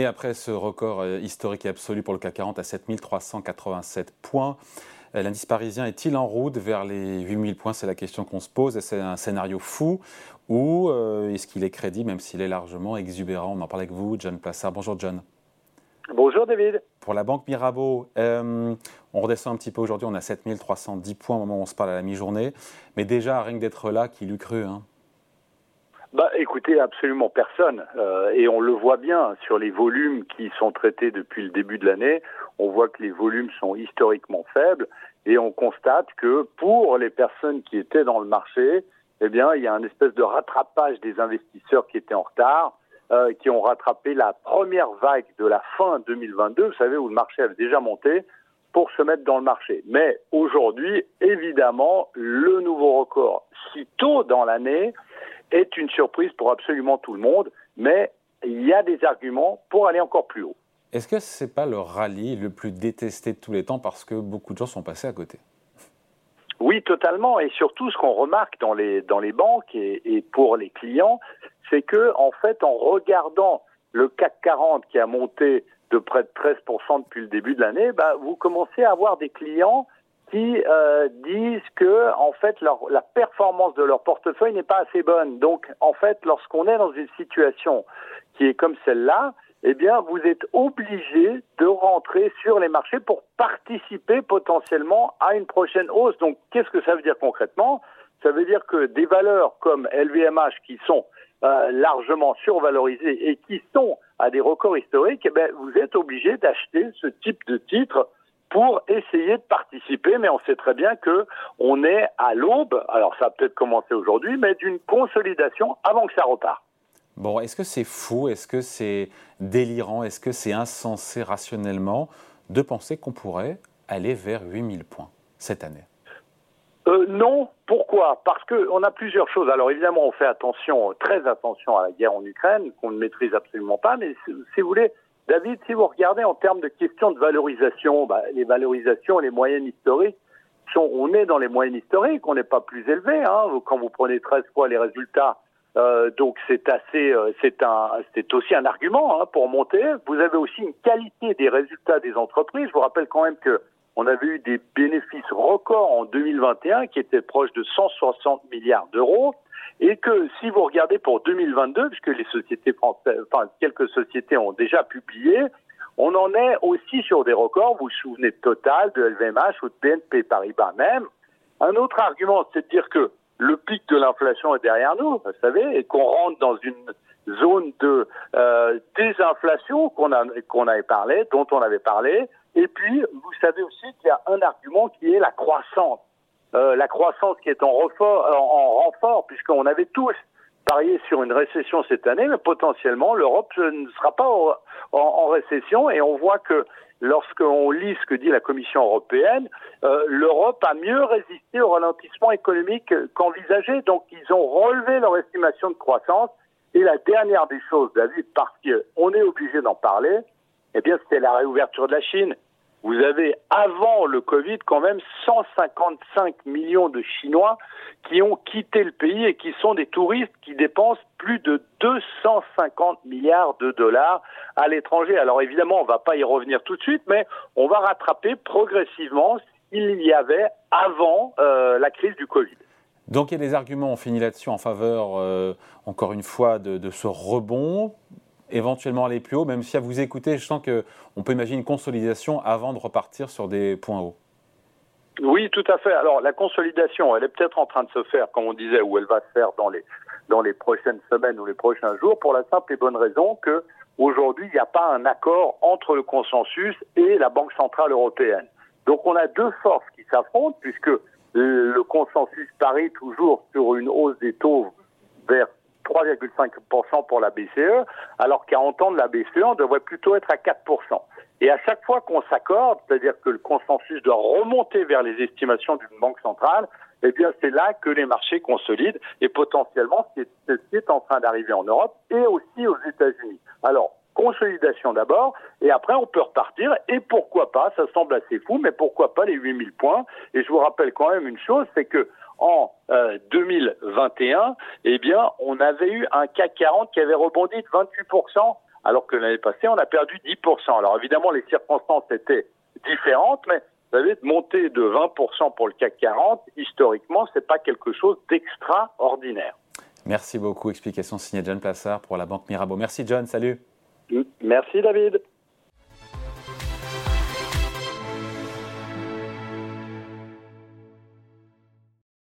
Et après ce record euh, historique et absolu pour le CAC 40 à 7387 points, euh, l'indice parisien est-il en route vers les 8000 points? C'est la question qu'on se pose. C'est un scénario fou ou euh, est-ce qu'il est crédible, même s'il est largement exubérant? On en parle avec vous, John Plassard. Bonjour, John. Bonjour, David. Pour la Banque Mirabeau, on redescend un petit peu aujourd'hui. On a 7310 points au moment où on se parle à la mi-journée. Mais déjà, rien que d'être là, qui l'eût cru hein? Bah, écoutez, absolument personne. Euh, et on le voit bien sur les volumes qui sont traités depuis le début de l'année. On voit que les volumes sont historiquement faibles et on constate que pour les personnes qui étaient dans le marché, eh bien, il y a un espèce de rattrapage des investisseurs qui étaient en retard, euh, qui ont rattrapé la première vague de la fin 2022, vous savez, où le marché avait déjà monté, pour se mettre dans le marché. Mais aujourd'hui, évidemment, le nouveau record si tôt dans l'année, est une surprise pour absolument tout le monde, mais il y a des arguments pour aller encore plus haut. Est-ce que ce n'est pas le rallye le plus détesté de tous les temps parce que beaucoup de gens sont passés à côté? Oui, totalement. Et surtout, ce qu'on remarque dans les, dans les banques et, et pour les clients, c'est que, en fait, en regardant le CAC 40 qui a monté de près de 13% depuis le début de l'année, bah, vous commencez à avoir des clients qui euh, disent que en fait la performance de leur portefeuille n'est pas assez bonne. Donc en fait, lorsqu'on est dans une situation qui est comme celle-là, eh bien vous êtes obligé de rentrer sur les marchés pour participer potentiellement à une prochaine hausse. Donc qu'est-ce que ça veut dire concrètement? Ça veut dire que des valeurs comme LVMH qui sont euh, largement survalorisées et qui sont à des records historiques, eh bien, vous êtes obligé d'acheter ce type de titres pour essayer de participer, mais on sait très bien que on est à l'aube, alors ça a peut-être commencé aujourd'hui, mais d'une consolidation avant que ça repart. Bon, est-ce que c'est fou, est-ce que c'est délirant, est-ce que c'est insensé rationnellement de penser qu'on pourrait aller vers 8000 points cette année? Euh, non, pourquoi? Parce qu'on a plusieurs choses. Alors évidemment, on fait attention, très attention à la guerre en Ukraine, qu'on ne maîtrise absolument pas, mais si vous voulez, David, si vous regardez en termes de questions de valorisation, bah, les valorisations, les moyennes historiques, sont, on est dans les moyennes historiques, on n'est pas plus élevé. Hein, quand vous prenez 13 fois les résultats, euh, donc c'est assez, euh, aussi un argument hein, pour monter. Vous avez aussi une qualité des résultats des entreprises. Je vous rappelle quand même que on avait eu des bénéfices records en 2021 qui étaient proches de 160 milliards d'euros et que si vous regardez pour 2022, puisque les sociétés françaises, enfin quelques sociétés ont déjà publié, on en est aussi sur des records. Vous vous souvenez de Total, de LVMH ou de BNP Paribas même. Un autre argument, c'est de dire que le pic de l'inflation est derrière nous, vous savez, et qu'on rentre dans une zone de euh, désinflation qu'on avait parlé, dont on avait parlé. Et puis, vous savez aussi qu'il y a un argument qui est la croissance. Euh, la croissance qui est en, renfort, en renfort puisqu'on avait tous parié sur une récession cette année, mais potentiellement l'Europe ne sera pas en, récession et on voit que lorsqu'on lit ce que dit la Commission européenne, euh, l'Europe a mieux résisté au ralentissement économique qu'envisagé. Donc ils ont relevé leur estimation de croissance. Et la dernière des choses, David, parce qu'on est obligé d'en parler, eh bien c'était la réouverture de la Chine. Vous avez, avant le Covid, quand même 155 millions de Chinois qui ont quitté le pays et qui sont des touristes qui dépensent plus de 250 milliards de dollars à l'étranger. Alors évidemment, on ne va pas y revenir tout de suite, mais on va rattraper progressivement s'il y avait avant euh, la crise du Covid. Donc il y a des arguments, on finit là-dessus, en faveur, euh, encore une fois, de ce rebond éventuellement aller plus haut, même si à vous écouter, je sens qu'on peut imaginer une consolidation avant de repartir sur des points hauts. Oui, tout à fait. Alors la consolidation, elle est peut-être en train de se faire, comme on disait, ou elle va se faire dans les dans les prochaines semaines ou les prochains jours, pour la simple et bonne raison que aujourd'hui il n'y a pas un accord entre le consensus et la Banque centrale européenne. Donc on a deux forces qui s'affrontent puisque le consensus parie toujours sur une hausse des taux vers 3,5% pour la BCE, alors qu'à entendre la BCE, on devrait plutôt être à 4%. Et à chaque fois qu'on s'accorde, c'est-à-dire que le consensus doit remonter vers les estimations d'une banque centrale, eh bien c'est là que les marchés consolident et potentiellement c'est ce qui est en train d'arriver en Europe et aussi aux États-Unis. Alors consolidation d'abord, et après on peut repartir, et pourquoi pas, ça semble assez fou, mais pourquoi pas les 8000 points Et je vous rappelle quand même une chose, c'est que en euh, 2021, eh bien, on avait eu un CAC 40 qui avait rebondi de 28%, alors que l'année passée, on a perdu 10%. Alors évidemment, les circonstances étaient différentes, mais vous savez, de monter de 20% pour le CAC 40, historiquement, ce n'est pas quelque chose d'extraordinaire. Merci beaucoup. Explication signée John Plassard pour la Banque Mirabeau. Merci John, salut. Merci David.